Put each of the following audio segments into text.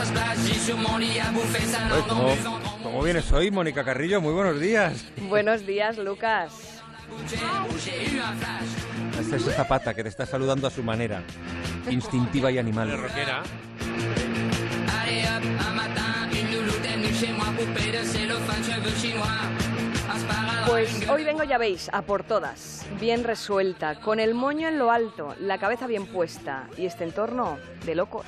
Oye, ¿cómo, ¿Cómo vienes hoy, Mónica Carrillo? Muy buenos días. Buenos días, Lucas. Esta es esa pata que te está saludando a su manera, instintiva y animal. Rockera. Pues hoy vengo, ya veis, a por todas, bien resuelta, con el moño en lo alto, la cabeza bien puesta y este entorno de locos.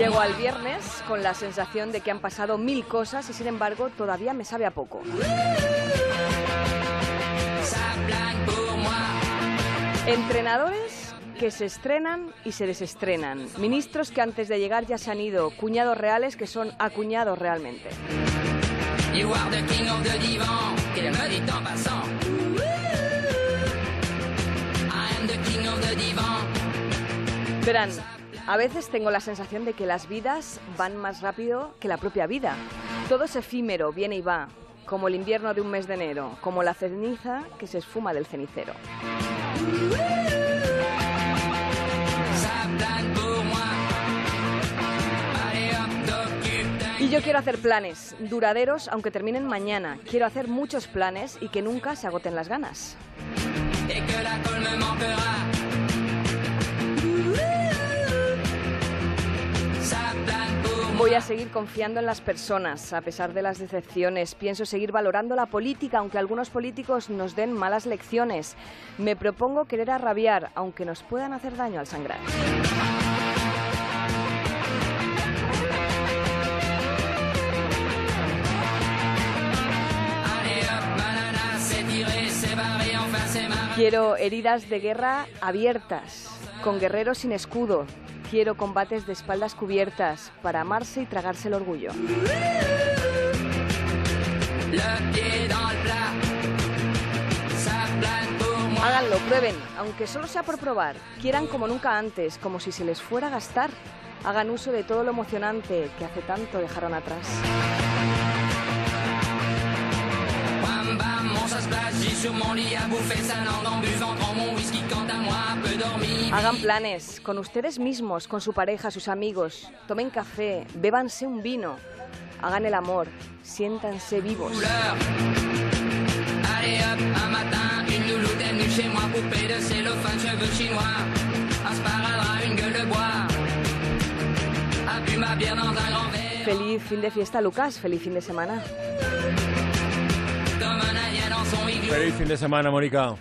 Llego al viernes con la sensación de que han pasado mil cosas y sin embargo todavía me sabe a poco. Entrenadores que se estrenan y se desestrenan. Ministros que antes de llegar ya se han ido. Cuñados reales que son acuñados realmente. Verán, a veces tengo la sensación de que las vidas van más rápido que la propia vida. Todo es efímero, viene y va, como el invierno de un mes de enero, como la ceniza que se esfuma del cenicero. Yo quiero hacer planes, duraderos aunque terminen mañana. Quiero hacer muchos planes y que nunca se agoten las ganas. Voy a seguir confiando en las personas, a pesar de las decepciones. Pienso seguir valorando la política, aunque algunos políticos nos den malas lecciones. Me propongo querer arrabiar, aunque nos puedan hacer daño al sangrar. Quiero heridas de guerra abiertas, con guerreros sin escudo. Quiero combates de espaldas cubiertas para amarse y tragarse el orgullo. Háganlo, prueben, aunque solo sea por probar. Quieran como nunca antes, como si se les fuera a gastar. Hagan uso de todo lo emocionante que hace tanto dejaron atrás. Hagan planes con ustedes mismos, con su pareja, sus amigos. Tomen café, bébanse un vino. Hagan el amor, siéntanse vivos. Feliz fin de fiesta, Lucas. Feliz fin de semana. Feliz fin de semana, Mónica.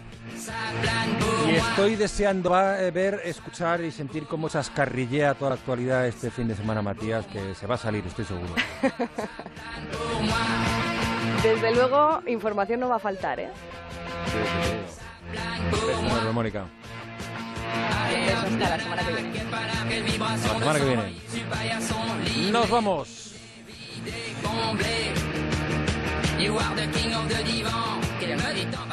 Y estoy deseando eh, ver, escuchar y sentir cómo chascarrillea toda la actualidad este fin de semana, Matías, que se va a salir, estoy seguro. Desde luego, información no va a faltar, ¿eh? Beso Mónica. Hasta la semana que viene. La semana que viene. Nos vamos. You are the king of the divan.